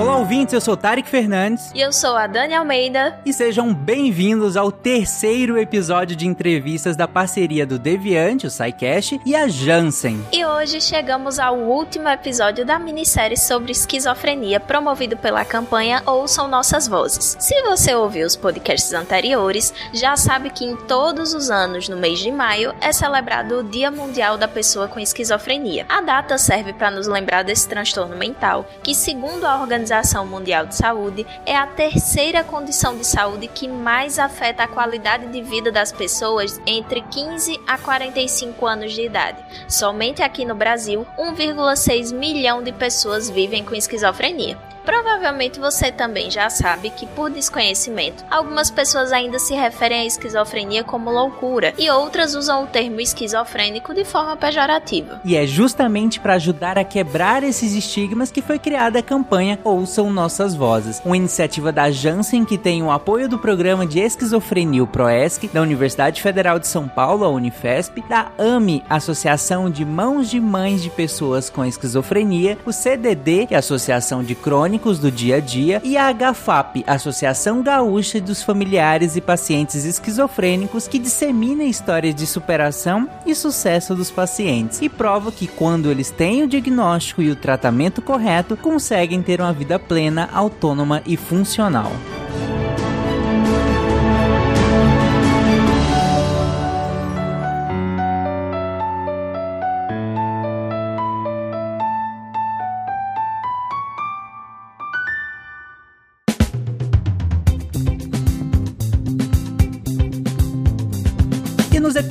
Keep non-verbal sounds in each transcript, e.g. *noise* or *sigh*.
Olá, ouvintes, eu sou Tarek Fernandes. E eu sou a Dani Almeida. E sejam bem-vindos ao terceiro episódio de entrevistas da parceria do Deviante, o SciCast, e a Janssen. E hoje chegamos ao último episódio da minissérie sobre esquizofrenia, promovido pela campanha Ouçam Nossas Vozes. Se você ouviu os podcasts anteriores, já sabe que em todos os anos, no mês de maio, é celebrado o Dia Mundial da Pessoa com Esquizofrenia. A data serve para nos lembrar desse transtorno mental, que, segundo a organização Organização Mundial de Saúde, é a terceira condição de saúde que mais afeta a qualidade de vida das pessoas entre 15 a 45 anos de idade. Somente aqui no Brasil, 1,6 milhão de pessoas vivem com esquizofrenia. Provavelmente você também já sabe que, por desconhecimento, algumas pessoas ainda se referem à esquizofrenia como loucura e outras usam o termo esquizofrênico de forma pejorativa. E é justamente para ajudar a quebrar esses estigmas que foi criada a campanha Ouçam Nossas Vozes, uma iniciativa da Janssen que tem o apoio do programa de esquizofrenia PROESC, da Universidade Federal de São Paulo, a Unifesp, da AME, Associação de Mãos de Mães de Pessoas com Esquizofrenia, o CDD, que é a Associação de Crônicos do dia a dia, e a HFAP, Associação Gaúcha dos Familiares e Pacientes Esquizofrênicos, que dissemina histórias de superação e sucesso dos pacientes e prova que quando eles têm o diagnóstico e o tratamento correto, conseguem ter uma vida plena, autônoma e funcional.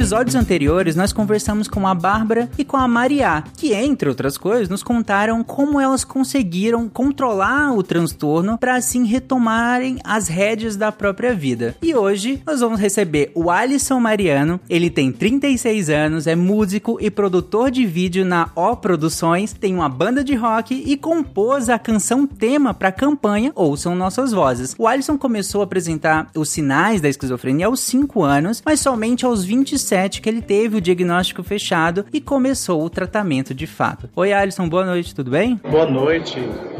Episódios anteriores, nós conversamos com a Bárbara e com a Maria, que, entre outras coisas, nos contaram como elas conseguiram controlar o transtorno para assim retomarem as rédeas da própria vida. E hoje nós vamos receber o Alisson Mariano. Ele tem 36 anos, é músico e produtor de vídeo na O Produções, tem uma banda de rock e compôs a canção tema para a campanha Ouçam Nossas Vozes. O Alisson começou a apresentar os sinais da esquizofrenia aos 5 anos, mas somente aos 27 2007 que ele teve o diagnóstico fechado e começou o tratamento de fato. Oi, Alisson, boa noite, tudo bem? Boa noite.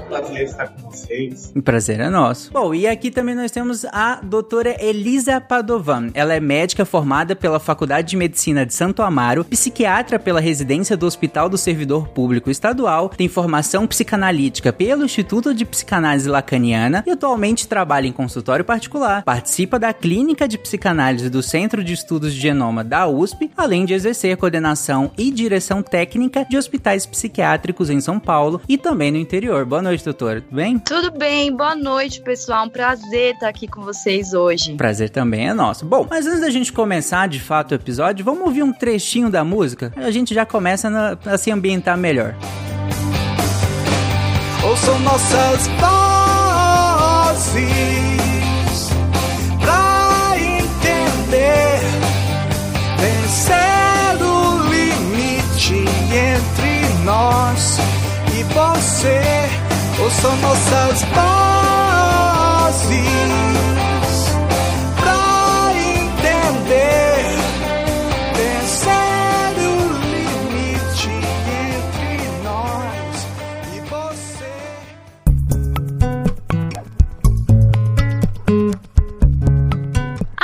Prazer estar com vocês. O prazer é nosso. Bom, e aqui também nós temos a doutora Elisa Padovan. Ela é médica formada pela Faculdade de Medicina de Santo Amaro, psiquiatra pela residência do Hospital do Servidor Público Estadual, tem formação psicanalítica pelo Instituto de Psicanálise Lacaniana e atualmente trabalha em consultório particular. Participa da Clínica de Psicanálise do Centro de Estudos de Genoma da USP, além de exercer coordenação e direção técnica de hospitais psiquiátricos em São Paulo e também no interior. Boa noite, doutora. Tudo bem? Tudo bem. Boa noite, pessoal. Um prazer estar aqui com vocês hoje. Prazer também é nosso. Bom, mas antes da gente começar de fato o episódio, vamos ouvir um trechinho da música? A gente já começa a se ambientar melhor. Ouçam nossas vozes vencer o limite entre nós e você. Ouçam nossas vozes.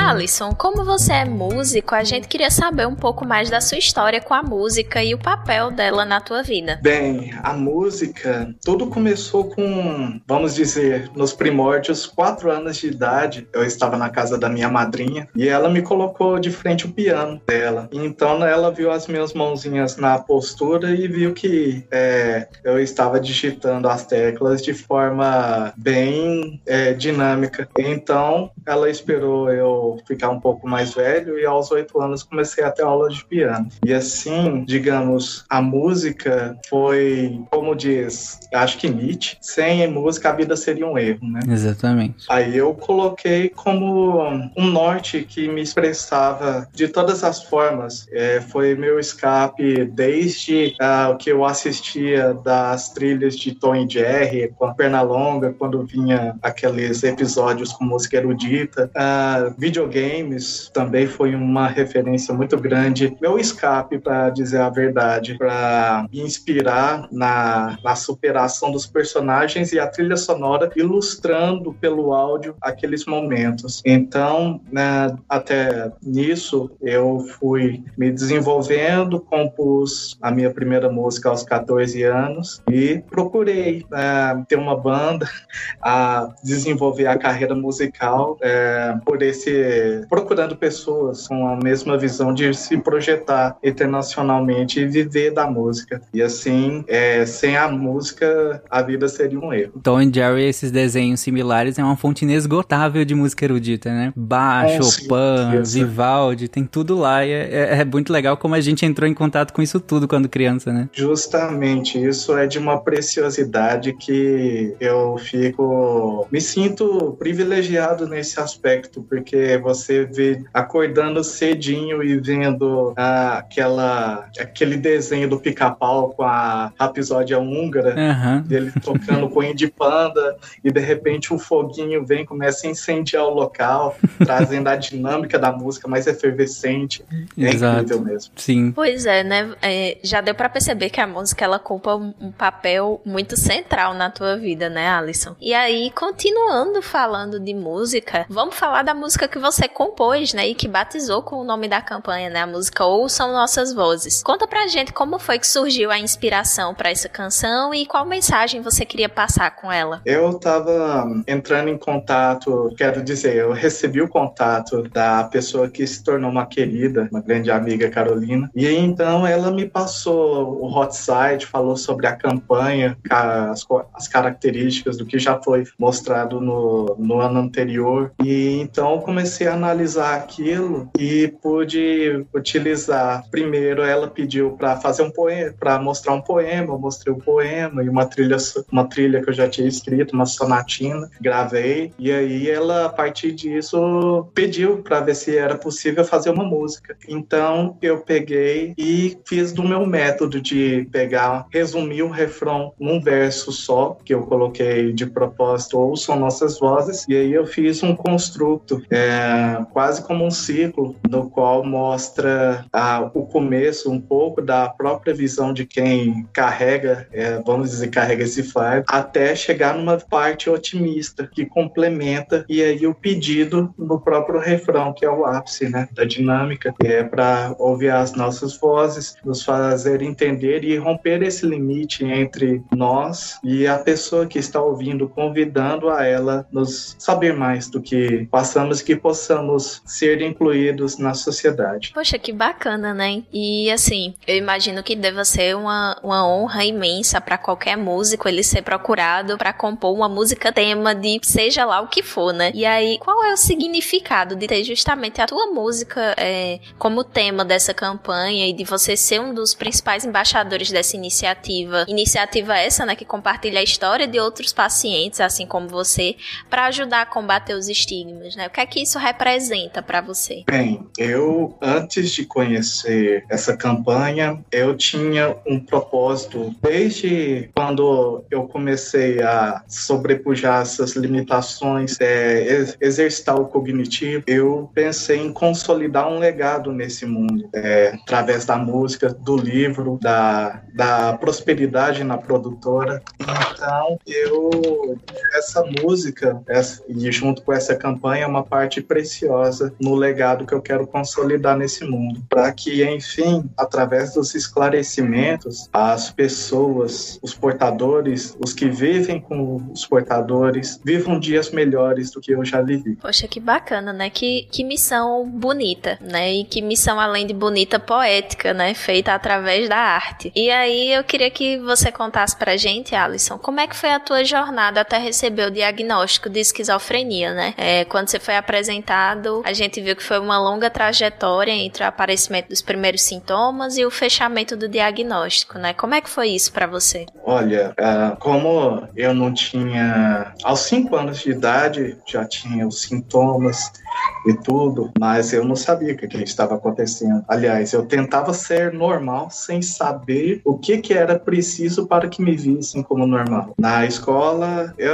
Alisson, como você é músico, a gente queria saber um pouco mais da sua história com a música e o papel dela na tua vida. Bem, a música, tudo começou com, vamos dizer, nos primórdios, quatro anos de idade. Eu estava na casa da minha madrinha e ela me colocou de frente o piano dela. Então ela viu as minhas mãozinhas na postura e viu que é, eu estava digitando as teclas de forma bem é, dinâmica. Então ela esperou eu ficar um pouco mais velho e aos oito anos comecei a ter aula de piano. E assim, digamos, a música foi, como diz, acho que Nietzsche, sem música a vida seria um erro, né? Exatamente. Aí eu coloquei como um norte que me expressava de todas as formas. É, foi meu escape desde uh, o que eu assistia das trilhas de Tom e Jerry, com a Pernalonga, quando vinha aqueles episódios com música erudita, uh, videogame games também foi uma referência muito grande, meu escape, para dizer a verdade, para me inspirar na, na superação dos personagens e a trilha sonora ilustrando pelo áudio aqueles momentos. Então, né, até nisso, eu fui me desenvolvendo, compus a minha primeira música aos 14 anos e procurei né, ter uma banda, *laughs* a desenvolver a carreira musical é, por esse procurando pessoas com a mesma visão de se projetar internacionalmente e viver da música. E assim, é, sem a música, a vida seria um erro. Tom e Jerry, esses desenhos similares, é uma fonte inesgotável de música erudita, né? Bach, Chopin, Vivaldi, tem tudo lá. E é, é, é muito legal como a gente entrou em contato com isso tudo quando criança, né? Justamente, isso é de uma preciosidade que eu fico. me sinto privilegiado nesse aspecto, porque você vê acordando cedinho e vendo ah, aquela, aquele desenho do pica-pau com a rapisódia húngara, uhum. dele tocando com de panda, e de repente o foguinho vem começa a incendiar o local, *laughs* trazendo a dinâmica da música mais efervescente. É Exato. incrível mesmo. Sim. Pois é, né? É, já deu para perceber que a música ela ocupa um papel muito central na tua vida, né, Alison? E aí, continuando falando de música, vamos falar da música que você compôs, né? E que batizou com o nome da campanha, né? A música Ouçam Nossas Vozes. Conta pra gente como foi que surgiu a inspiração para essa canção e qual mensagem você queria passar com ela. Eu tava entrando em contato, quero dizer, eu recebi o contato da pessoa que se tornou uma querida, uma grande amiga Carolina, e então ela me passou o hot site, falou sobre a campanha, as, as características do que já foi mostrado no, no ano anterior, e então comecei a analisar aquilo e pude utilizar. Primeiro, ela pediu para fazer um poema, para mostrar um poema, eu mostrei o um poema e uma trilha, uma trilha que eu já tinha escrito, uma sonatina, gravei, e aí ela, a partir disso, pediu para ver se era possível fazer uma música. Então, eu peguei e fiz do meu método de pegar, resumir o refrão num verso só, que eu coloquei de propósito, ouçam nossas vozes, e aí eu fiz um construto, é, quase como um ciclo, no qual mostra ah, o começo, um pouco da própria visão de quem carrega, é, vamos dizer, carrega esse fardo, até chegar numa parte otimista, que complementa, e aí o pedido no próprio refrão, que é o ápice né, da dinâmica, que é para ouvir as nossas vozes, nos fazer entender e romper esse limite entre nós e a pessoa que está ouvindo, convidando a ela nos saber mais do que passamos que possamos ser incluídos na sociedade. Poxa, que bacana, né? E assim, eu imagino que deva ser uma, uma honra imensa para qualquer músico ele ser procurado para compor uma música tema de seja lá o que for, né? E aí, qual é o significado de ter justamente a tua música é, como tema dessa campanha e de você ser um dos principais embaixadores dessa iniciativa? Iniciativa essa, né, que compartilha a história de outros pacientes, assim como você, para ajudar a combater os estigmas, né? O que é que isso representa para você? Bem, eu antes de conhecer essa campanha, eu tinha um propósito desde quando eu comecei a sobrepujar essas limitações, é, exercitar o cognitivo, eu pensei em consolidar um legado nesse mundo, é, através da música, do livro, da, da prosperidade na produtora. Então, eu, essa música, essa, e junto com essa campanha, é uma parte preciosa no legado que eu quero consolidar nesse mundo, para que, enfim, através dos esclarecimentos, as pessoas, os portadores, os que vivem com os portadores, vivam dias melhores do que eu já vivi. Poxa, que bacana, né? Que, que missão bonita, né? E que missão, além de bonita, poética, né? Feita através da arte. E aí eu queria que você contasse pra gente, Alisson, como é que foi a tua jornada até receber o diagnóstico de esquizofrenia, né? É, quando você foi apresentado, a gente viu que foi uma longa trajetória entre o aparecimento dos primeiros sintomas e o fechamento do diagnóstico, né? Como é que foi isso para você? Olha, uh, como eu não tinha. Aos cinco anos de idade já tinha os sintomas e tudo, mas eu não sabia o que, estava acontecendo. Aliás, eu tentava ser normal sem saber o que, que era preciso para que me vissem como normal. Na escola, eu,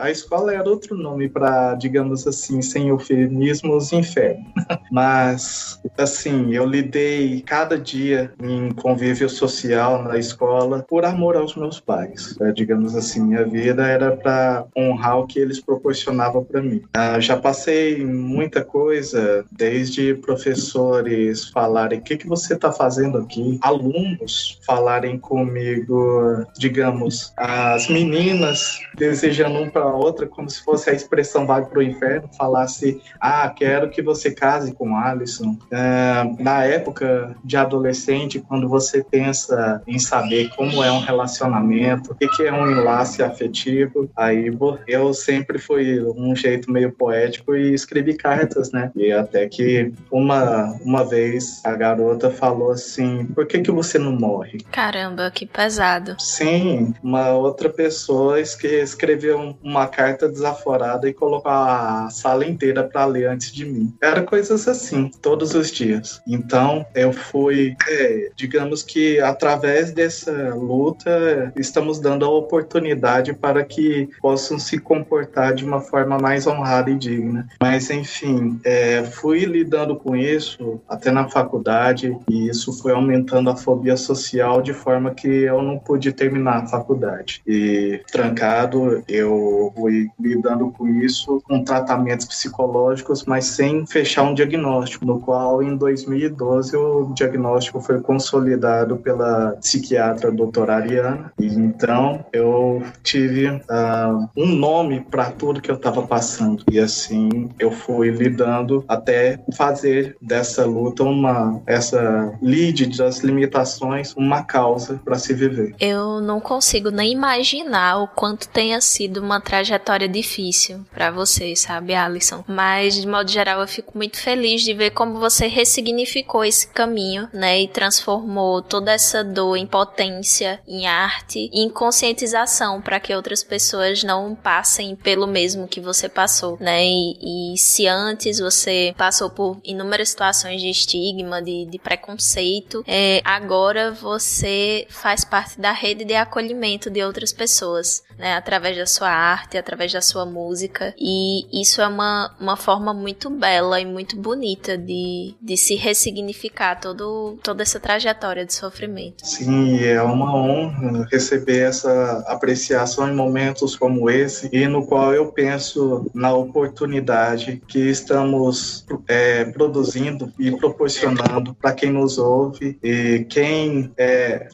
a escola era outro nome para, digamos assim, sem eufemismos, inferno. *laughs* mas, assim, eu lidei cada dia em convívio social na escola por amor aos meus pais. É, digamos assim, minha vida era para honrar o que eles proporcionavam para mim. Ah, já passei muita coisa, desde professores falarem o que, que você está fazendo aqui, alunos falarem comigo, digamos, as meninas desejando um para outra como se fosse a expressão vai para o inferno, falasse, ah, quero que você case com Alisson. Ah, na época de adolescente, quando você pensa em saber como é um relacionamento, o que, que é um enlace afetivo, aí eu sempre fui um jeito meio poético e escrevi cartas, né? E até que uma, uma vez a garota falou assim: por que, que você não morre? Caramba, que pesado. Sim, uma outra pessoa escreveu uma carta desaforada e colocou a sala inteira para ler antes de mim. Era coisas assim, todos os dias. Então eu fui, é, digamos que através dessa luta, estamos dando a oportunidade para que possam se comportar de uma forma mais honrada e digna. Mas enfim, é, fui lidando com isso até na faculdade e isso foi aumentando a fobia social de forma que eu não pude terminar a faculdade. E trancado, eu fui lidando com isso com tratamentos psicológicos, mas sem fechar um diagnóstico, no qual em 2012 o diagnóstico foi consolidado pela psiquiatra doutora Ariana. E então eu tive uh, um nome para tudo que eu estava passando. E assim eu fui lidando até fazer dessa luta uma essa lead das limitações uma causa para se viver. Eu não consigo nem imaginar o quanto tenha sido uma trajetória difícil para você, sabe, Alison? Mas de modo geral eu fico muito feliz de ver como você ressignificou esse caminho, né, e transformou toda essa dor em potência, em arte, em conscientização para que outras pessoas não passem pelo mesmo que você passou, né? E, e se antes você passou por inúmeras situações de estigma, de, de preconceito, é, agora você faz parte da rede de acolhimento de outras pessoas, né? Através da sua arte, através da sua música. E isso é uma, uma forma muito bela e muito bonita de, de se ressignificar todo, toda essa trajetória de sofrimento. Sim, é uma honra receber essa apreciação em momentos como esse e no qual eu penso na oportunidade que estamos é, produzindo e proporcionando para quem nos ouve e quem é,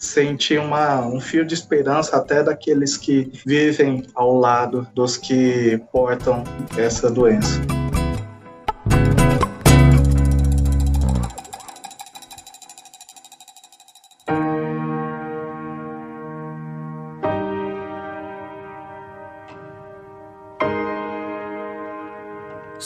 uma, um fio de esperança até daqueles que vivem ao lado dos que portam essa doença.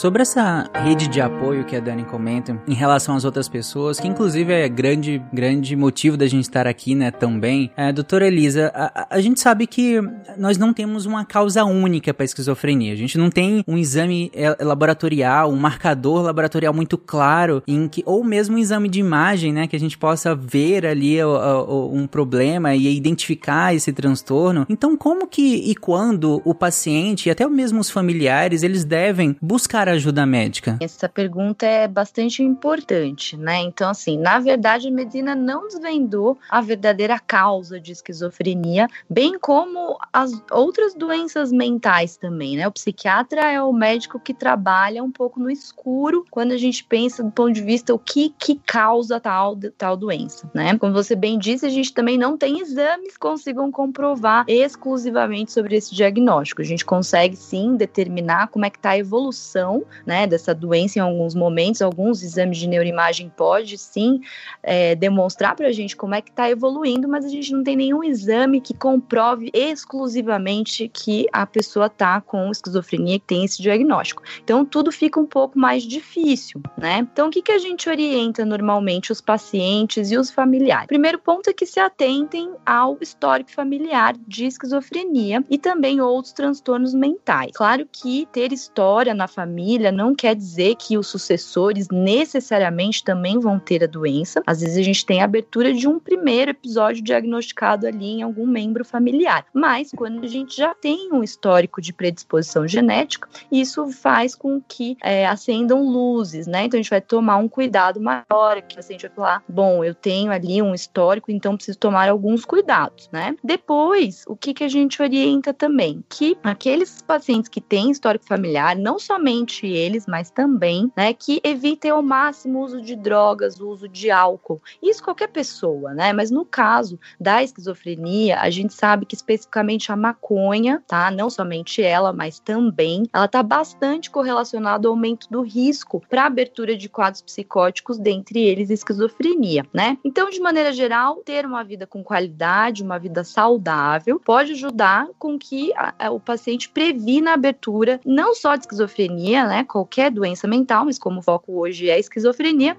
Sobre essa rede de apoio que a Dani comenta em relação às outras pessoas, que inclusive é grande, grande motivo da gente estar aqui, né, também. É, doutora Elisa, a, a, gente sabe que nós não temos uma causa única para esquizofrenia. A gente não tem um exame é, laboratorial, um marcador laboratorial muito claro, em que, ou mesmo um exame de imagem, né, que a gente possa ver ali o, o, um problema e identificar esse transtorno. Então, como que e quando o paciente e até mesmo os familiares, eles devem buscar ajuda médica? Essa pergunta é bastante importante, né? Então, assim, na verdade, a medicina não desvendou a verdadeira causa de esquizofrenia, bem como as outras doenças mentais também, né? O psiquiatra é o médico que trabalha um pouco no escuro quando a gente pensa do ponto de vista o que que causa tal, tal doença, né? Como você bem disse, a gente também não tem exames que consigam comprovar exclusivamente sobre esse diagnóstico. A gente consegue sim determinar como é que está a evolução né, dessa doença em alguns momentos. Alguns exames de neuroimagem pode sim é, demonstrar para a gente como é que está evoluindo, mas a gente não tem nenhum exame que comprove exclusivamente que a pessoa está com esquizofrenia, que tem esse diagnóstico. Então tudo fica um pouco mais difícil, né? Então o que, que a gente orienta normalmente os pacientes e os familiares? Primeiro ponto é que se atentem ao histórico familiar de esquizofrenia e também outros transtornos mentais. Claro que ter história na família família não quer dizer que os sucessores necessariamente também vão ter a doença. Às vezes a gente tem a abertura de um primeiro episódio diagnosticado ali em algum membro familiar. Mas quando a gente já tem um histórico de predisposição genética, isso faz com que é, acendam luzes, né? Então a gente vai tomar um cuidado maior, que a gente vai falar, bom, eu tenho ali um histórico, então preciso tomar alguns cuidados, né? Depois, o que, que a gente orienta também? Que aqueles pacientes que têm histórico familiar, não somente eles, mas também, né, que evitem ao máximo o uso de drogas, o uso de álcool. Isso qualquer pessoa, né? Mas no caso da esquizofrenia, a gente sabe que especificamente a maconha, tá? Não somente ela, mas também, ela está bastante correlacionada ao aumento do risco para abertura de quadros psicóticos, dentre eles esquizofrenia, né? Então, de maneira geral, ter uma vida com qualidade, uma vida saudável, pode ajudar com que a, a, o paciente previna a abertura não só de esquizofrenia, né? Qualquer doença mental, mas como o foco hoje é esquizofrenia,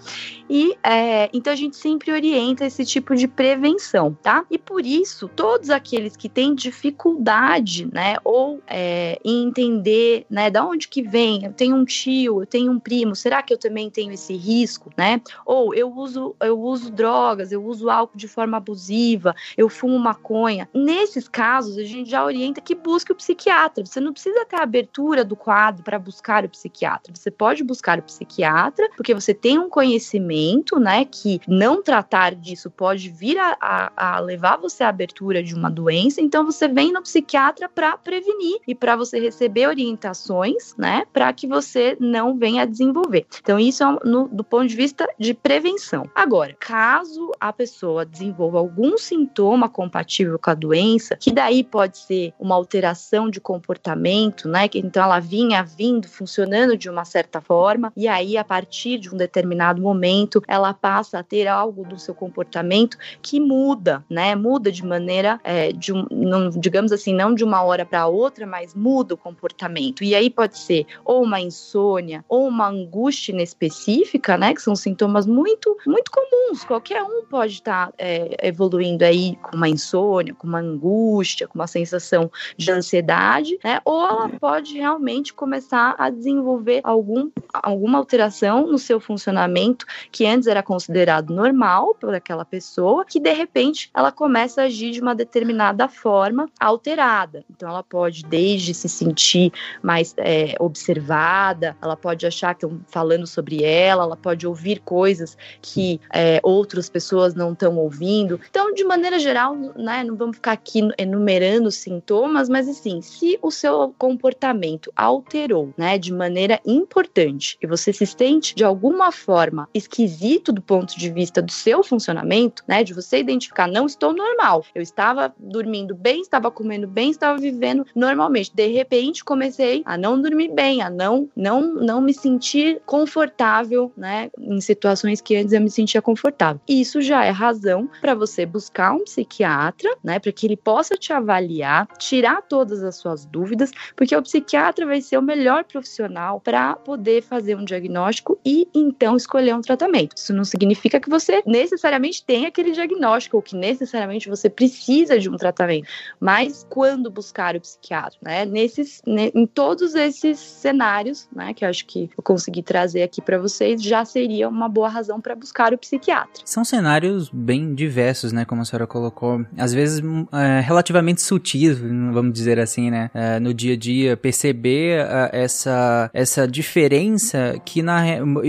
e é, então a gente sempre orienta esse tipo de prevenção, tá? E por isso, todos aqueles que têm dificuldade, né, ou é, entender, né, da onde que vem, eu tenho um tio, eu tenho um primo, será que eu também tenho esse risco, né? Ou eu uso, eu uso drogas, eu uso álcool de forma abusiva, eu fumo maconha. Nesses casos, a gente já orienta que busque o psiquiatra. Você não precisa ter a abertura do quadro para buscar o psiquiatra. Você pode buscar o psiquiatra, porque você tem um conhecimento, né, que não tratar disso pode vir a, a, a levar você à abertura de uma doença. Então, você vem no psiquiatra para prevenir e para você receber orientações, né, para que você não venha a desenvolver. Então, isso é no, do ponto de vista de prevenção. Agora, caso a pessoa desenvolva algum sintoma compatível com a doença, que daí pode ser uma alteração de comportamento, né, que então ela vinha vindo funcionando de uma certa forma, e aí a partir de um determinado momento ela passa a ter algo do seu comportamento que muda, né, muda de maneira, é, de um, não, digamos assim, não de uma hora para outra, mas muda o comportamento. E aí pode ser ou uma insônia ou uma angústia inespecífica, né? Que são sintomas muito, muito comuns. Qualquer um pode estar tá, é, evoluindo aí com uma insônia, com uma angústia, com uma sensação de ansiedade, né? Ou ela pode realmente começar a desenvolver algum, alguma alteração no seu funcionamento que antes era considerado normal por aquela pessoa, que de repente ela começa a agir de uma determinada forma alterada. Então ela pode desde se sentir mais é, observada, ela pode achar que eu falando sobre ela, ela pode ouvir coisas que é, outras pessoas não estão ouvindo. Então, de maneira geral, né, não vamos ficar aqui enumerando sintomas, mas assim, se o seu comportamento alterou, né, de maneira importante e você se sente de alguma forma esquisito do ponto de vista do seu funcionamento, né, de você identificar, não estou normal, eu estava dormindo bem, estava comendo bem, estava vivendo normalmente. De repente, comecei a não dormir bem, a não não não me sentir confortável, né, em situações que antes eu me sentia confortável. Isso já é razão para você buscar um psiquiatra, né, para que ele possa te avaliar, tirar todas as suas dúvidas, porque o psiquiatra vai ser o melhor profissional para poder fazer um diagnóstico e então escolher um tratamento. Isso não significa que você necessariamente tem aquele diagnóstico ou que necessariamente você precisa de um tratamento, mas quando buscar o psiquiatra, né, nesses, né, em todos esses cenários, né, que eu acho que eu consegui trazer aqui para vocês, já seria uma boa razão para buscar o psiquiatra. São cenários bem diversos, né, como a senhora colocou, às vezes é, relativamente sutis, vamos dizer assim, né, é, no dia a dia, perceber é, essa, essa diferença que na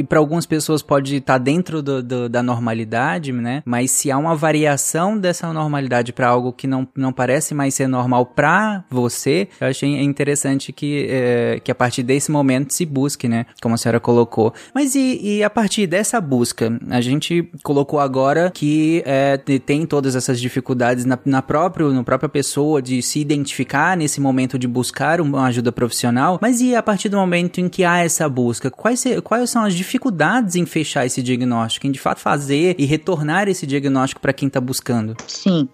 para algumas pessoas pode estar tá dentro do, do, da normalidade, né, mas se há uma variação dessa normalidade para algo que não, não parece mais ser normal para você, eu achei interessante que, é, que a partir desse momento se busque, né, como a senhora colocou. Mas e, e a partir dessa busca, a gente colocou agora que é, tem todas essas dificuldades na, na próprio, no própria pessoa de se identificar nesse momento de buscar uma ajuda profissional, mas e a partir do momento em que há essa busca, quais, quais são as dificuldades em fechar esse diagnóstico, em de fato fazer e retornar esse diagnóstico para quem está buscando? Sim,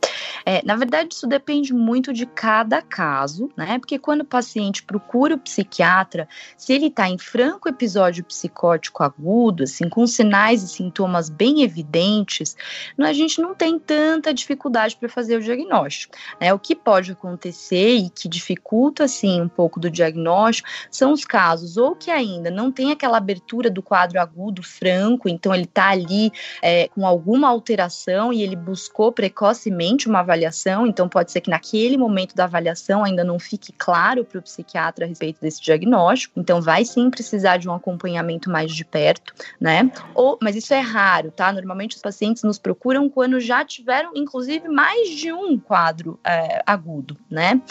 é, na verdade isso depende muito de cada caso, né? Porque quando o paciente procura o psiquiatra, se ele está em franco episódio psicótico agudo, assim, com sinais e sintomas bem evidentes, a gente não tem tanta dificuldade para fazer o diagnóstico. Né? O que pode acontecer e que dificulta, assim, um pouco do diagnóstico são os casos casos ou que ainda não tem aquela abertura do quadro agudo franco, então ele está ali é, com alguma alteração e ele buscou precocemente uma avaliação, então pode ser que naquele momento da avaliação ainda não fique claro para o psiquiatra a respeito desse diagnóstico, então vai sim precisar de um acompanhamento mais de perto, né? Ou, mas isso é raro, tá? Normalmente os pacientes nos procuram quando já tiveram, inclusive, mais de um quadro é, agudo, né?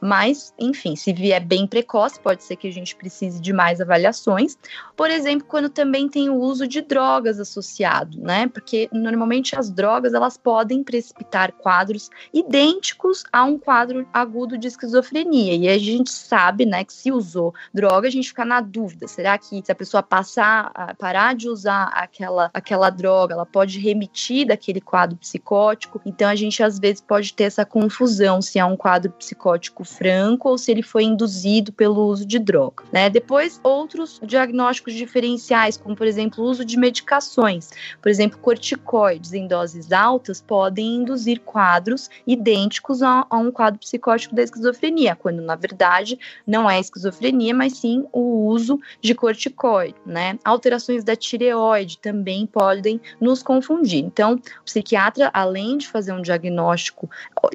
Mas, enfim, se vier bem precoce, pode ser que a gente precise mais avaliações. Por exemplo, quando também tem o uso de drogas associado, né? Porque normalmente as drogas elas podem precipitar quadros idênticos a um quadro agudo de esquizofrenia. E a gente sabe, né, que se usou droga, a gente fica na dúvida: será que se a pessoa passar, parar de usar aquela, aquela droga, ela pode remitir daquele quadro psicótico? Então a gente às vezes pode ter essa confusão se é um quadro psicótico franco ou se ele foi induzido pelo uso de droga, né? Depois outros diagnósticos diferenciais, como por exemplo o uso de medicações, por exemplo corticoides em doses altas podem induzir quadros idênticos a, a um quadro psicótico da esquizofrenia, quando na verdade não é esquizofrenia, mas sim o uso de corticoide, né? Alterações da tireoide também podem nos confundir. Então, o psiquiatra, além de fazer um diagnóstico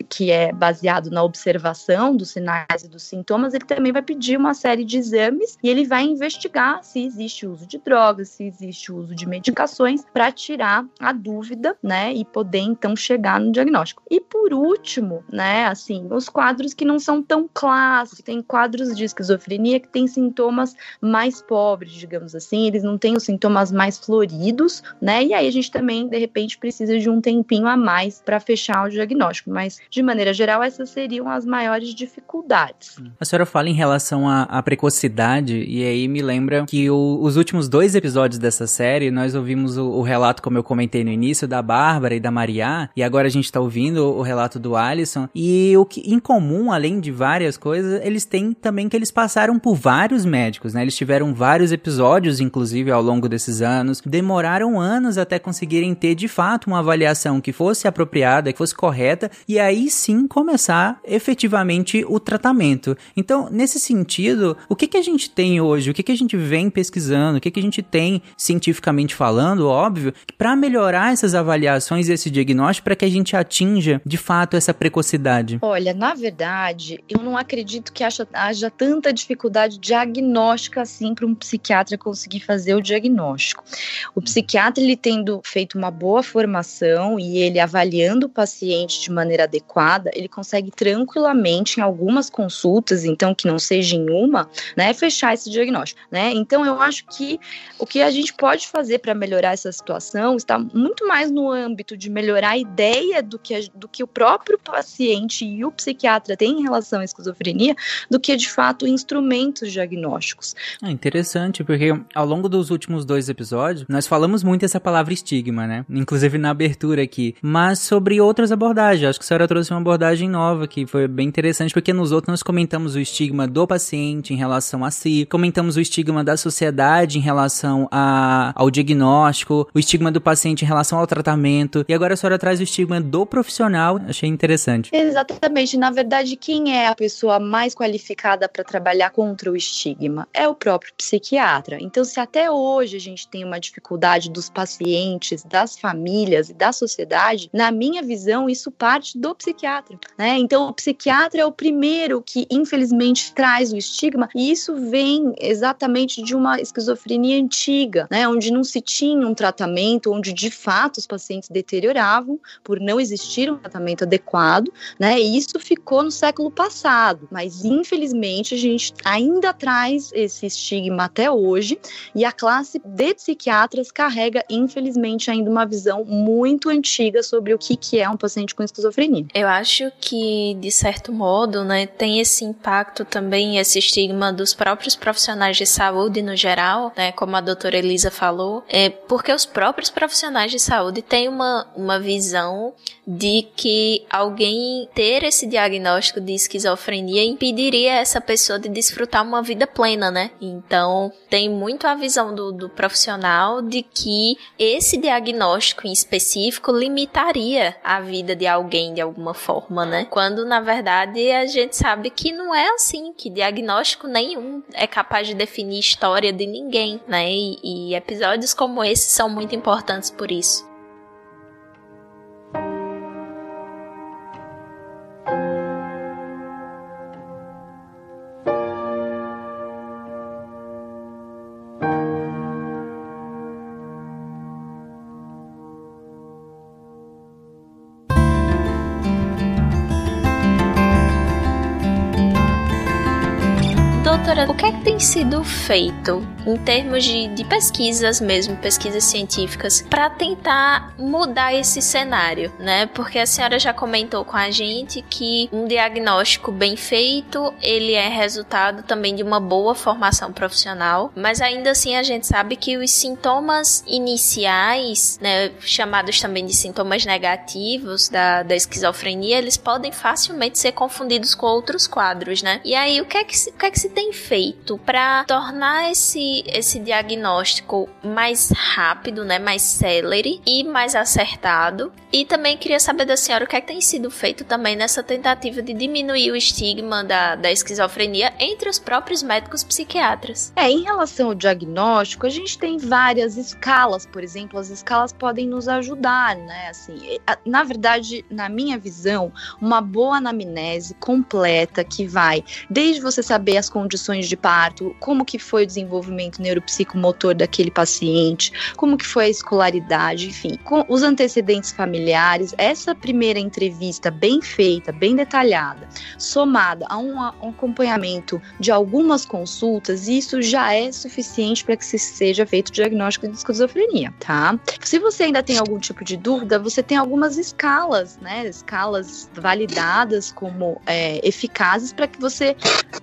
que é baseado na observação dos sinais e dos sintomas, ele também vai pedir uma série de exames e ele vai investigar se existe uso de drogas, se existe uso de medicações para tirar a dúvida, né, e poder então chegar no diagnóstico. E por último, né, assim, os quadros que não são tão clássicos, tem quadros de esquizofrenia que têm sintomas mais pobres, digamos assim, eles não têm os sintomas mais floridos, né? E aí a gente também de repente precisa de um tempinho a mais para fechar o diagnóstico, mas de maneira geral essas seriam as maiores dificuldades. A senhora fala em relação à, à precocidade e aí me lembra que o, os últimos dois episódios dessa série nós ouvimos o, o, relato, como eu comentei no início, da Bárbara e da Maria e agora a gente tá ouvindo o, relato do Alisson e o que em comum, além de várias coisas, eles têm também que eles passaram por vários médicos, né? Eles tiveram vários episódios, inclusive, ao longo desses anos, demoraram anos até conseguirem ter de fato uma avaliação que fosse apropriada, que fosse correta e aí sim começar efetivamente o tratamento. Então, nesse sentido, o que, que a gente tem hoje? O que, que a gente vem pesquisando? O que, que a gente tem cientificamente falando, óbvio, para melhorar essas avaliações e esse diagnóstico para que a gente atinja de fato essa precocidade? Olha, na verdade, eu não acredito que haja, haja tanta dificuldade diagnóstica assim para um psiquiatra conseguir fazer o diagnóstico. O psiquiatra, ele tendo feito uma boa formação e ele avaliando o paciente de maneira adequada, ele consegue tranquilamente em algumas consultas, então que não seja em uma, né, fechar esse diagnóstico, né? Então eu acho que o que a gente pode fazer para melhorar essa situação está muito mais no âmbito de melhorar a ideia do que, a, do que o próprio paciente e o psiquiatra têm em relação à esquizofrenia, do que de fato instrumentos diagnósticos. É interessante, porque ao longo dos últimos dois episódios, nós falamos muito essa palavra estigma, né? Inclusive na abertura aqui, mas sobre outras abordagens. Acho que a senhora trouxe uma abordagem nova que foi bem interessante, porque nos outros nós comentamos o estigma do paciente em relação a si, comentamos o estigma da sociedade em relação a, ao diagnóstico, o estigma do paciente em relação ao tratamento, e agora a senhora traz o estigma do profissional. Achei interessante. Exatamente. Na verdade, quem é a pessoa mais qualificada para trabalhar contra o estigma? É o próprio psiquiatra. Então, se até hoje a gente tem uma dificuldade dos pacientes, das famílias e da sociedade, na minha visão, isso parte do psiquiatra, né? Então, o psiquiatra é o primeiro que, infelizmente, traz o estigma, e isso vem exatamente de uma esquizofrenia antiga, né? Onde não se tinha um tratamento, onde de fato os pacientes deterioravam por não existir um tratamento adequado, né? E isso ficou no século passado, mas infelizmente a gente ainda traz esse estigma até hoje, e a classe de psiquiatras carrega, infelizmente, ainda uma visão muito antiga sobre o que, que é um paciente com esquizofrenia. Eu acho que, de certo modo, né, tem esse impacto também, esse estigma dos próprios profissionais de saúde no geral, né, como a doutora Elisa falou, é porque os próprios profissionais de saúde têm uma, uma visão de que alguém ter esse diagnóstico de esquizofrenia impediria essa pessoa de desfrutar uma vida plena, né? Então, tem muito a visão do, do profissional de que esse diagnóstico em específico limitaria a vida de alguém de alguma forma, né? Quando na verdade a gente sabe que não é assim, que diagnóstico nenhum é capaz de definir história de ninguém, né? E, e episódios como esse são muito importantes por isso. Doutora, o que é que tem sido feito em termos de, de pesquisas mesmo, pesquisas científicas, para tentar mudar esse cenário, né? Porque a senhora já comentou com a gente que um diagnóstico bem feito, ele é resultado também de uma boa formação profissional, mas ainda assim a gente sabe que os sintomas iniciais, né, chamados também de sintomas negativos da, da esquizofrenia, eles podem facilmente ser confundidos com outros quadros, né? E aí o que é que se, o que é que se tem feito para tornar esse, esse diagnóstico mais rápido, né, mais celere e mais acertado? E também queria saber da senhora o que é que tem sido feito também nessa tentativa de diminuir o estigma da, da esquizofrenia entre os próprios médicos psiquiatras. É, em relação ao diagnóstico, a gente tem várias escalas, por exemplo, as escalas podem nos ajudar, né? Assim, na verdade, na minha visão, uma boa anamnese completa que vai desde você saber as condições de parto, como que foi o desenvolvimento neuropsicomotor daquele paciente, como que foi a escolaridade, enfim, com os antecedentes familiares, essa primeira entrevista bem feita, bem detalhada, somada a um, um acompanhamento de algumas consultas, isso já é suficiente para que se seja feito o diagnóstico de esquizofrenia, tá? Se você ainda tem algum tipo de dúvida, você tem algumas escalas, né? Escalas validadas como é, eficazes para que você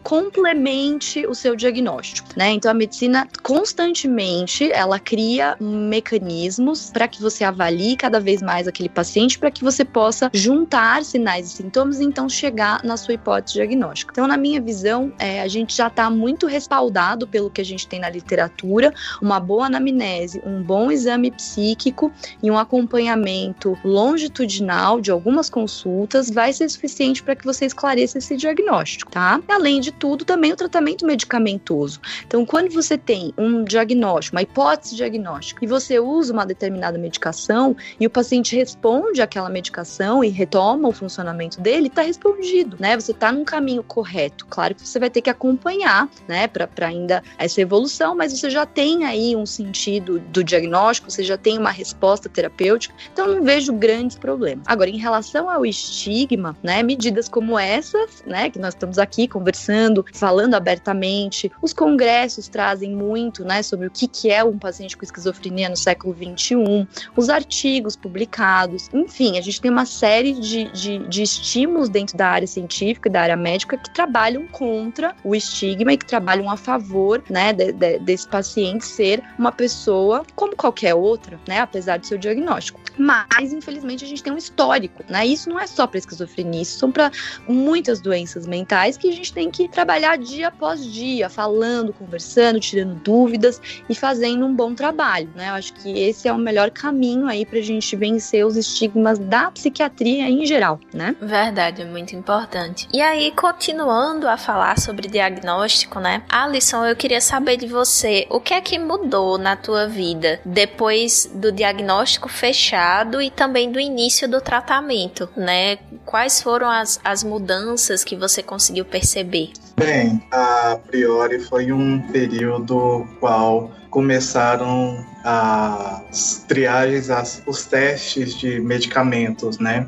complemente o seu diagnóstico, né? Então a medicina constantemente ela cria mecanismos para que você avalie cada vez mais aquele paciente para que você possa juntar sinais e sintomas e então chegar na sua hipótese diagnóstica. Então na minha visão é, a gente já está muito respaldado pelo que a gente tem na literatura, uma boa anamnese, um bom exame psíquico e um acompanhamento longitudinal de algumas consultas vai ser suficiente para que você esclareça esse diagnóstico, tá? Além de tudo, também o tratamento tratamento medicamentoso. Então, quando você tem um diagnóstico, uma hipótese diagnóstica, e você usa uma determinada medicação e o paciente responde àquela medicação e retoma o funcionamento dele, está respondido, né? Você está num caminho correto. Claro que você vai ter que acompanhar, né, para ainda essa evolução, mas você já tem aí um sentido do diagnóstico, você já tem uma resposta terapêutica, então não vejo grandes problemas. Agora, em relação ao estigma, né, medidas como essas, né, que nós estamos aqui conversando, falando abertamente. Os congressos trazem muito né, sobre o que, que é um paciente com esquizofrenia no século XXI, os artigos publicados, enfim, a gente tem uma série de, de, de estímulos dentro da área científica e da área médica que trabalham contra o estigma e que trabalham a favor né, de, de, desse paciente ser uma pessoa como qualquer outra, né, apesar do seu diagnóstico. Mas, infelizmente, a gente tem um histórico, né? Isso não é só para esquizofrenia, isso são para muitas doenças mentais que a gente tem que trabalhar dia após dia, falando, conversando, tirando dúvidas e fazendo um bom trabalho, né? Eu acho que esse é o melhor caminho aí para a gente vencer os estigmas da psiquiatria em geral, né? Verdade, é muito importante. E aí, continuando a falar sobre diagnóstico, né? Alisson, eu queria saber de você, o que é que mudou na tua vida depois do diagnóstico fechado e também do início do tratamento, né? Quais foram as, as mudanças que você conseguiu perceber? Bem, a priori foi um período qual começaram as triagens, as, os testes de medicamentos, né?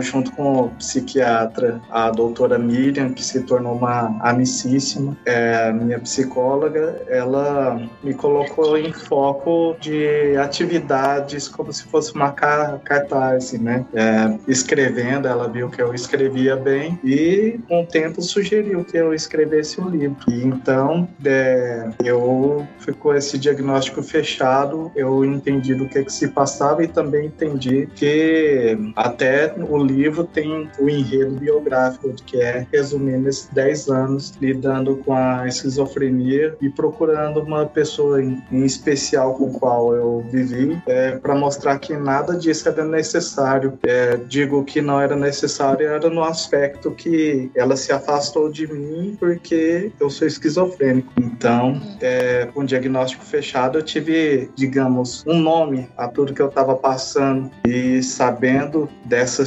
Junto com o psiquiatra, a doutora Miriam, que se tornou uma amicíssima, é, minha psicóloga, ela me colocou em foco de atividades como se fosse uma cartaz, né? É, escrevendo, ela viu que eu escrevia bem e, com o tempo, sugeriu que eu escrevesse um livro. E, então, é, eu ficou esse diagnóstico fechado, eu entendi do que, que se passava e também entendi que até o livro tem o enredo biográfico, que é resumindo esses 10 anos lidando com a esquizofrenia e procurando uma pessoa em, em especial com a qual eu vivi, é, para mostrar que nada disso era necessário. É, digo que não era necessário, era no aspecto que ela se afastou de mim porque eu sou esquizofrênico. Então, é, com o diagnóstico fechado, eu tive, digamos, um nome a tudo que eu estava passando e sabendo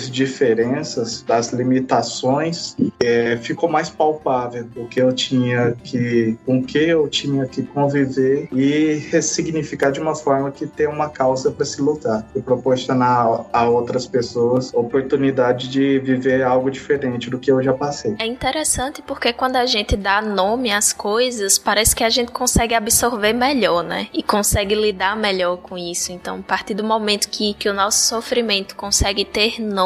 diferenças, das limitações, é, ficou mais palpável o que eu tinha que, com que eu tinha que conviver e ressignificar de uma forma que tem uma causa para se lutar e proporcionar a outras pessoas oportunidade de viver algo diferente do que eu já passei. É interessante porque quando a gente dá nome às coisas, parece que a gente consegue absorver melhor, né? E consegue lidar melhor com isso. Então, a partir do momento que, que o nosso sofrimento consegue ter nome,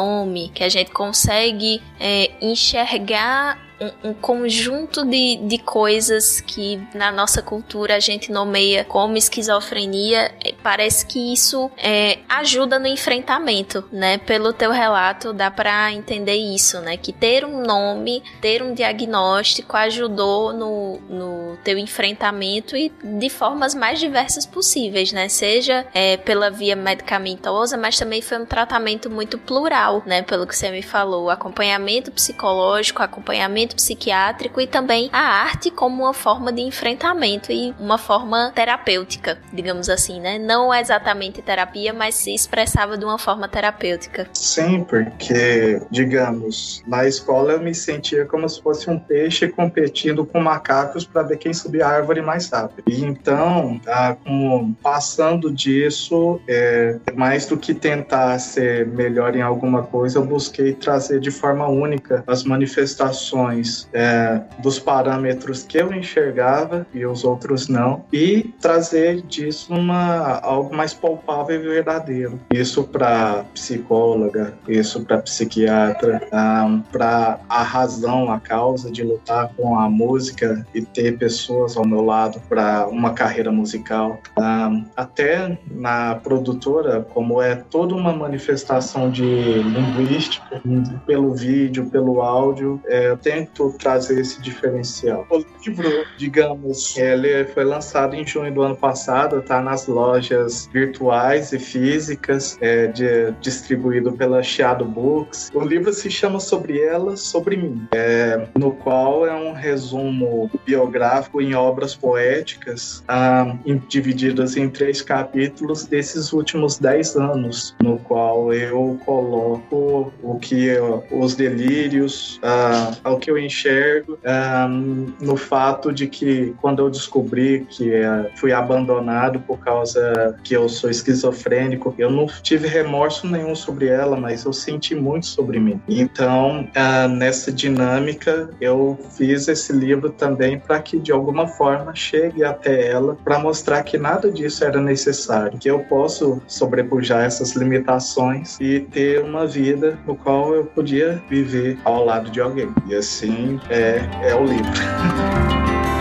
que a gente consegue é, enxergar um, conjunto de, de coisas que na nossa cultura a gente nomeia como esquizofrenia, parece que isso é, ajuda no enfrentamento, né? Pelo teu relato dá para entender isso, né? Que ter um nome, ter um diagnóstico ajudou no, no teu enfrentamento e de formas mais diversas possíveis, né? Seja é, pela via medicamentosa, mas também foi um tratamento muito plural, né? Pelo que você me falou, acompanhamento psicológico, acompanhamento psiquiátrico e também a arte como uma forma de enfrentamento e uma forma terapêutica, digamos assim, né? Não exatamente terapia, mas se expressava de uma forma terapêutica. Sim, porque, digamos, na escola eu me sentia como se fosse um peixe competindo com macacos para ver quem subia a árvore mais rápido. E então, ah, com, passando disso, é, mais do que tentar ser melhor em alguma coisa, eu busquei trazer de forma única as manifestações é, dos parâmetros que eu enxergava e os outros não, e trazer disso uma, algo mais palpável e verdadeiro. Isso para psicóloga, isso para psiquiatra, um, para a razão, a causa de lutar com a música e ter pessoas ao meu lado para uma carreira musical. Um, até na produtora, como é toda uma manifestação de linguística, pelo vídeo, pelo áudio, é, eu tenho trazer esse diferencial. O livro, digamos, ele foi lançado em junho do ano passado, está nas lojas virtuais e físicas, é, de, distribuído pela Chiado Books. O livro se chama Sobre Ela, Sobre Mim, é, no qual é um resumo biográfico em obras poéticas, ah, em, divididas em três capítulos desses últimos dez anos, no qual eu coloco o que os delírios, ah, ao que eu enxergo um, no fato de que quando eu descobri que uh, fui abandonado por causa que eu sou esquizofrênico, eu não tive remorso nenhum sobre ela, mas eu senti muito sobre mim. Então, uh, nessa dinâmica, eu fiz esse livro também para que de alguma forma chegue até ela para mostrar que nada disso era necessário, que eu posso sobrepujar essas limitações e ter uma vida no qual eu podia viver ao lado de alguém. E assim é, é o livro. *laughs*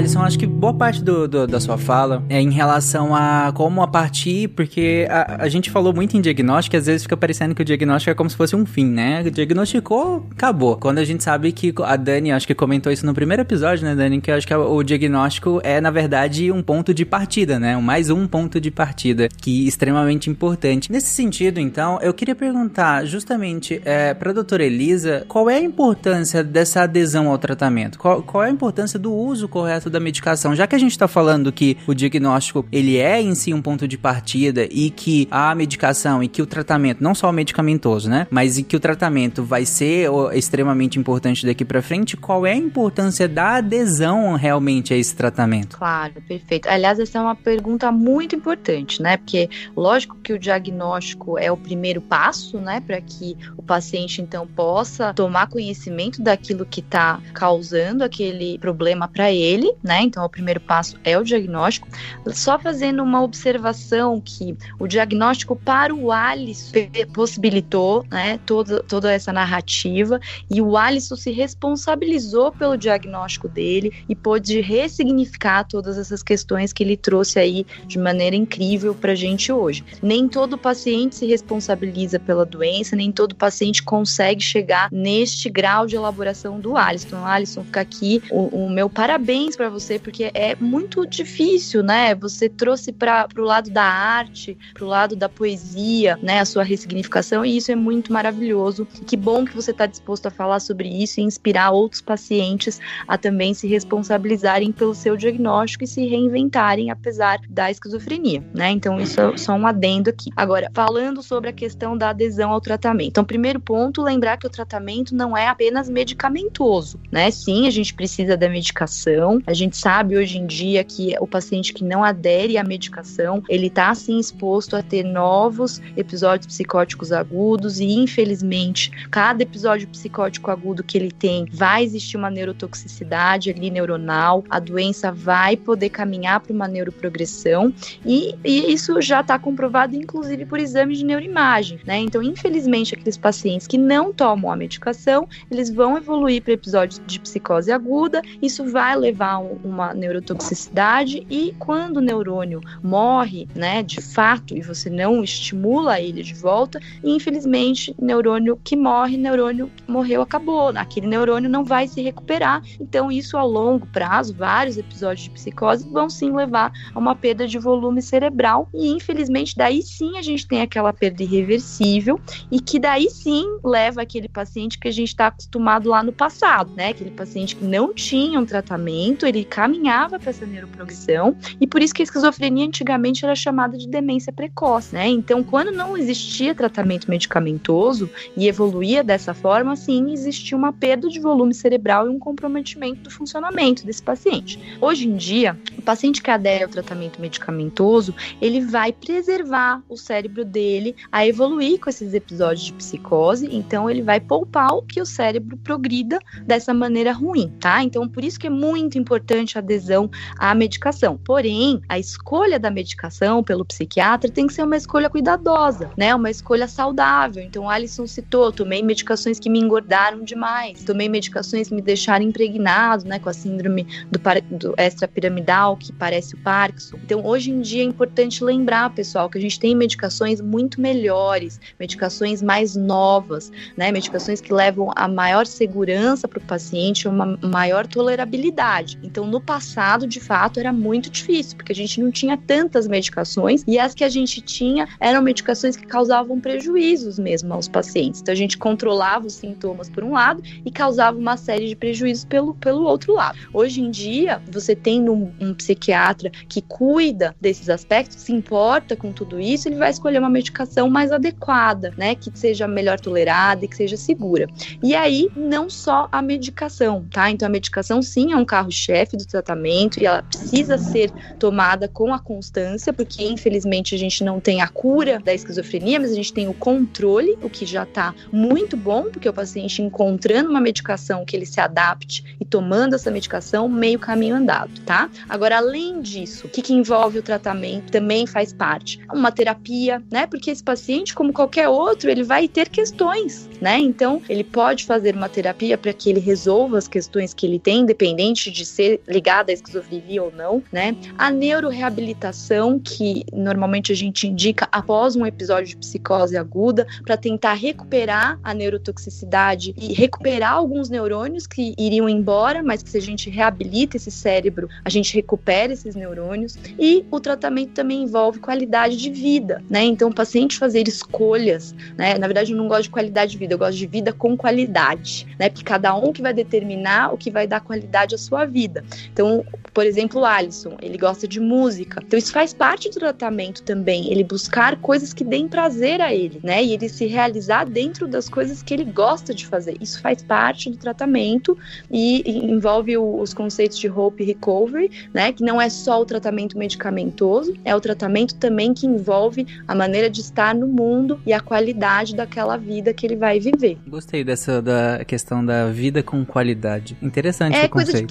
Alisson, acho que boa parte do, do, da sua fala é em relação a como a partir, porque a, a gente falou muito em diagnóstico, às vezes fica parecendo que o diagnóstico é como se fosse um fim, né? Diagnosticou, acabou. Quando a gente sabe que a Dani, acho que comentou isso no primeiro episódio, né, Dani? Que eu acho que o diagnóstico é, na verdade, um ponto de partida, né? Mais um ponto de partida, que é extremamente importante. Nesse sentido, então, eu queria perguntar justamente é, para a doutora Elisa qual é a importância dessa adesão ao tratamento? Qual, qual é a importância do uso correto da medicação, já que a gente está falando que o diagnóstico ele é em si um ponto de partida e que a medicação e que o tratamento, não só o medicamentoso, né, mas e que o tratamento vai ser extremamente importante daqui para frente, qual é a importância da adesão realmente a esse tratamento? Claro, perfeito. Aliás, essa é uma pergunta muito importante, né? Porque lógico que o diagnóstico é o primeiro passo, né, para que o paciente então possa tomar conhecimento daquilo que está causando aquele problema para ele né? Então, o primeiro passo é o diagnóstico. Só fazendo uma observação que o diagnóstico para o Alisson possibilitou, né, toda, toda essa narrativa e o Alisson se responsabilizou pelo diagnóstico dele e pôde ressignificar todas essas questões que ele trouxe aí de maneira incrível pra gente hoje. Nem todo paciente se responsabiliza pela doença, nem todo paciente consegue chegar neste grau de elaboração do Alisson. Alisson, fica aqui o, o meu parabéns para você, porque é muito difícil, né? Você trouxe para o lado da arte, para o lado da poesia, né? A sua ressignificação, e isso é muito maravilhoso. Que bom que você está disposto a falar sobre isso e inspirar outros pacientes a também se responsabilizarem pelo seu diagnóstico e se reinventarem, apesar da esquizofrenia, né? Então, isso é só um adendo aqui. Agora, falando sobre a questão da adesão ao tratamento. Então, primeiro ponto, lembrar que o tratamento não é apenas medicamentoso, né? Sim, a gente precisa da medicação. A gente sabe hoje em dia que o paciente que não adere à medicação, ele está sim exposto a ter novos episódios psicóticos agudos e infelizmente, cada episódio psicótico agudo que ele tem, vai existir uma neurotoxicidade ali neuronal, a doença vai poder caminhar para uma neuroprogressão e, e isso já está comprovado inclusive por exames de neuroimagem, né? Então, infelizmente, aqueles pacientes que não tomam a medicação, eles vão evoluir para episódios de psicose aguda, isso vai levar uma neurotoxicidade e quando o neurônio morre, né, de fato, e você não estimula ele de volta, infelizmente, neurônio que morre, neurônio morreu, acabou. Aquele neurônio não vai se recuperar. Então, isso a longo prazo, vários episódios de psicose vão sim levar a uma perda de volume cerebral e infelizmente daí sim a gente tem aquela perda irreversível e que daí sim leva aquele paciente que a gente está acostumado lá no passado, né? Aquele paciente que não tinha um tratamento, ele caminhava para essa neuroprogressão e por isso que a esquizofrenia antigamente era chamada de demência precoce, né? Então, quando não existia tratamento medicamentoso e evoluía dessa forma, sim, existia uma perda de volume cerebral e um comprometimento do funcionamento desse paciente. Hoje em dia, o paciente que adere ao tratamento medicamentoso, ele vai preservar o cérebro dele a evoluir com esses episódios de psicose, então ele vai poupar o que o cérebro progrida dessa maneira ruim, tá? Então, por isso que é muito importante a adesão à medicação. Porém, a escolha da medicação pelo psiquiatra tem que ser uma escolha cuidadosa, né? Uma escolha saudável. Então, Alisson citou, tomei medicações que me engordaram demais, tomei medicações que me deixaram impregnado, né, com a síndrome do, do extrapiramidal, que parece o Parkinson. Então, hoje em dia é importante lembrar, pessoal, que a gente tem medicações muito melhores, medicações mais novas, né, medicações que levam a maior segurança para o paciente, uma maior tolerabilidade. Então, no passado, de fato, era muito difícil, porque a gente não tinha tantas medicações e as que a gente tinha eram medicações que causavam prejuízos mesmo aos pacientes. Então, a gente controlava os sintomas por um lado e causava uma série de prejuízos pelo, pelo outro lado. Hoje em dia, você tem um, um psiquiatra que cuida desses aspectos, se importa com tudo isso, ele vai escolher uma medicação mais adequada, né, que seja melhor tolerada e que seja segura. E aí, não só a medicação, tá? Então, a medicação sim é um carro-chefe do tratamento e ela precisa ser tomada com a constância, porque infelizmente a gente não tem a cura da esquizofrenia, mas a gente tem o controle, o que já tá muito bom, porque o paciente encontrando uma medicação que ele se adapte e tomando essa medicação, meio caminho andado, tá? Agora, além disso, o que, que envolve o tratamento também faz parte. Uma terapia, né? Porque esse paciente, como qualquer outro, ele vai ter questões, né? Então, ele pode fazer uma terapia para que ele resolva as questões que ele tem, independente de ser ligada à esquizofrenia ou não, né? A neuroreabilitação, que normalmente a gente indica após um episódio de psicose aguda, para tentar recuperar a neurotoxicidade e recuperar alguns neurônios que iriam embora, mas que se a gente reabilita esse cérebro, a gente recupera esses neurônios. E o tratamento também envolve qualidade de vida, né? Então, o paciente fazer escolhas, né? Na verdade, eu não gosto de qualidade de vida, eu gosto de vida com qualidade, né? Porque cada um que vai determinar o que vai dar qualidade à sua vida. Então, por exemplo, o Alisson, ele gosta de música. Então, isso faz parte do tratamento também, ele buscar coisas que deem prazer a ele, né? E ele se realizar dentro das coisas que ele gosta de fazer. Isso faz parte do tratamento e envolve os conceitos de hope recovery, né? Que não é só o tratamento medicamentoso, é o tratamento também que envolve a maneira de estar no mundo e a qualidade daquela vida que ele vai viver. Gostei dessa da questão da vida com qualidade. Interessante é o conceito. É coisa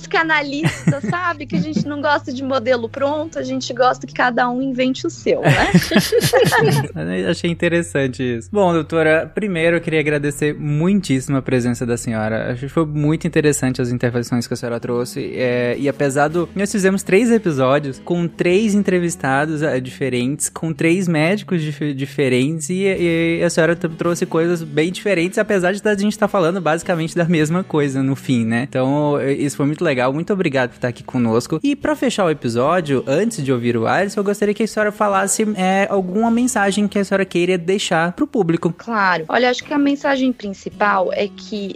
de realista, sabe? Que a gente não gosta de modelo pronto, a gente gosta que cada um invente o seu, né? *laughs* Achei interessante isso. Bom, doutora, primeiro eu queria agradecer muitíssimo a presença da senhora. Acho que foi muito interessante as intervenções que a senhora trouxe. É, e apesar do. Nós fizemos três episódios com três entrevistados é, diferentes, com três médicos dif diferentes, e, e, a senhora trouxe coisas bem diferentes, apesar de a gente estar tá falando basicamente da mesma coisa no fim, né? Então, isso foi muito legal. Muito obrigado por estar aqui conosco. E para fechar o episódio, antes de ouvir o Alisson, eu gostaria que a senhora falasse é, alguma mensagem que a senhora queira deixar pro público. Claro. Olha, acho que a mensagem principal é que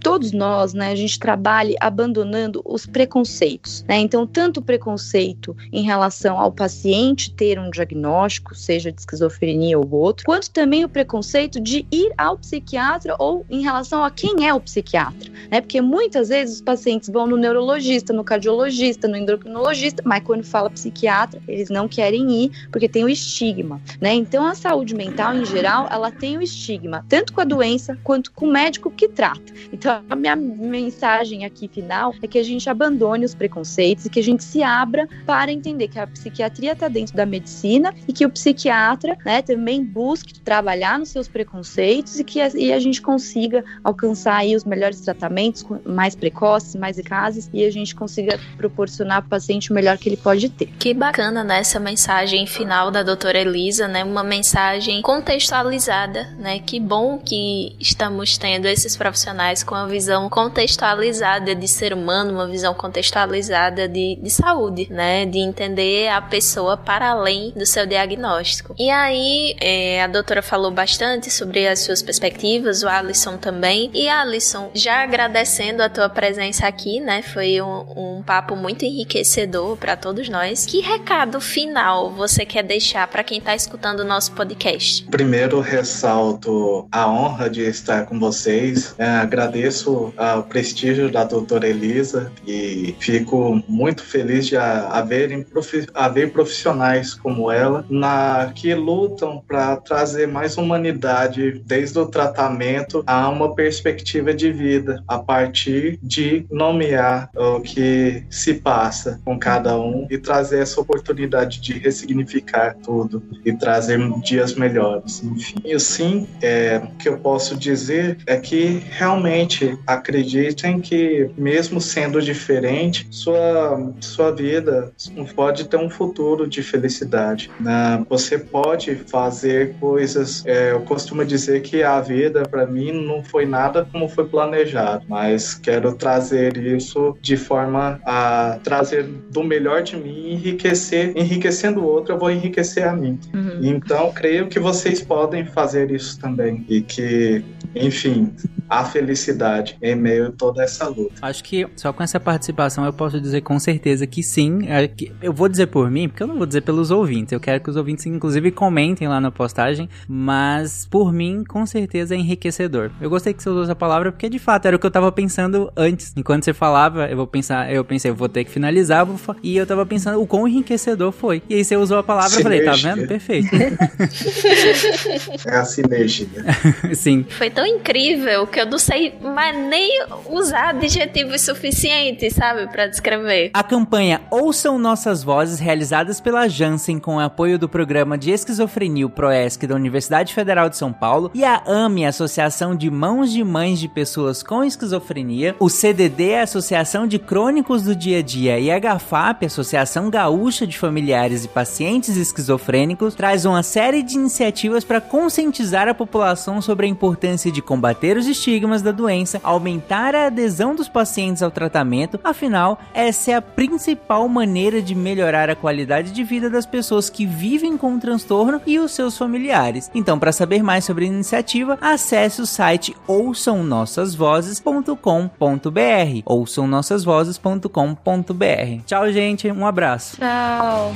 todos nós, né, a gente trabalhe abandonando os preconceitos, né? Então, tanto o preconceito em relação ao paciente ter um diagnóstico, seja de esquizofrenia ou outro, quanto também o preconceito de ir ao psiquiatra ou em relação a quem é o psiquiatra, né? Porque muitas vezes os pacientes vão no neurologista, no cardiologista, no endocrinologista, mas quando fala psiquiatra, eles não querem ir porque tem o estigma, né? Então a saúde mental em geral, ela tem o estigma, tanto com a doença quanto com o médico que trata. Então a minha mensagem aqui final é que a gente abandone os preconceitos e que a gente se abra para entender que a psiquiatria está dentro da medicina e que o psiquiatra, né, também busque trabalhar nos seus preconceitos e que a, e a gente consiga alcançar aí os melhores tratamentos mais precoces, mais eficazes e a gente consiga proporcionar para o paciente o melhor que ele pode ter. Que bacana né, mensagem final da doutora Elisa, né? Uma mensagem contextualizada, né? Que bom que estamos tendo esses profissionais com a visão contextualizada de ser humano, uma visão contextualizada de, de saúde, né? De entender a pessoa para além do seu diagnóstico. E aí, é, a doutora falou bastante sobre as suas perspectivas, o Alisson também. E Alisson, já agradecendo a tua presença aqui, né? Foi um, um papo muito enriquecedor para todos nós. Que recado final você quer deixar para quem está escutando o nosso podcast? Primeiro, ressalto a honra de estar com vocês. É, agradeço o prestígio da doutora Elisa e fico muito feliz de haver, haver profissionais como ela na, que lutam para trazer mais humanidade desde o tratamento a uma perspectiva de vida a partir de nomear o que se passa com cada um e trazer essa oportunidade de ressignificar tudo e trazer dias melhores. Enfim, e sim, é, o que eu posso dizer é que realmente acreditem que, mesmo sendo diferente, sua, sua vida pode ter um futuro de felicidade. Né? Você pode fazer coisas. É, eu costumo dizer que a vida, para mim, não foi nada como foi planejado, mas quero trazer isso de forma a trazer do melhor de mim e enriquecer, enriquecendo o outro, eu vou enriquecer a mim. Uhum. Então, creio que vocês podem fazer isso também e que, enfim, a felicidade em meio a toda essa luta. Acho que só com essa participação eu posso dizer com certeza que sim. É eu vou dizer por mim, porque eu não vou dizer pelos ouvintes. Eu quero que os ouvintes, inclusive, comentem lá na postagem. Mas por mim, com certeza é enriquecedor. Eu gostei que você usou essa palavra porque de fato era o que eu tava pensando antes. Enquanto você falava, eu vou pensar, eu pensei, eu vou ter que finalizar, vou e eu tava pensando o quão enriquecedor foi. E aí você usou a palavra, eu falei, tá vendo? Perfeito. *laughs* é a sinergia. *laughs* sim. Foi tão incrível que eu não sei mas nem usar adjetivos suficientes, sabe, para descrever. A campanha Ouçam Nossas Vozes, realizadas pela Janssen com o apoio do programa de esquizofrenia ProESC da Universidade Federal de São Paulo e a AME, Associação de Mãos de Mães de Pessoas com Esquizofrenia, o CDD, Associação de Crônicos do Dia a Dia e a GAFAP, Associação Gaúcha de Familiares e Pacientes Esquizofrênicos, traz uma série de iniciativas para conscientizar a população sobre a importância de combater os estigmas da doença, aumentar a adesão dos pacientes ao tratamento, afinal, essa é a principal maneira de melhorar a qualidade de vida das pessoas que vivem com o transtorno e os seus familiares. Então, para saber mais sobre a iniciativa, acesse o site ouçãonossasvozes.com.br ouçãonossasvozes.com.br. Tchau, gente, um abraço. Tchau.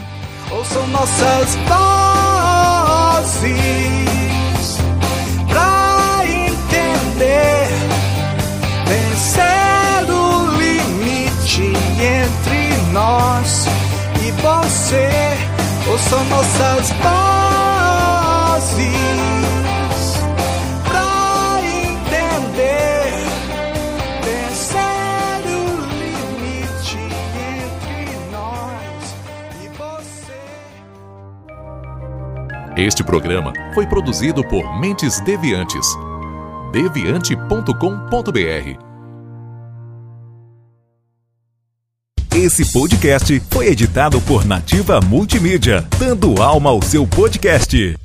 Ouçam nossas vozes poder vencer o limite entre nós e você. Ouça nossas vozes pra entender. Vencer o limite entre nós e você. Este programa foi produzido por Mentes Deviantes deviante.com.br Esse podcast foi editado por Nativa Multimídia, dando alma ao seu podcast.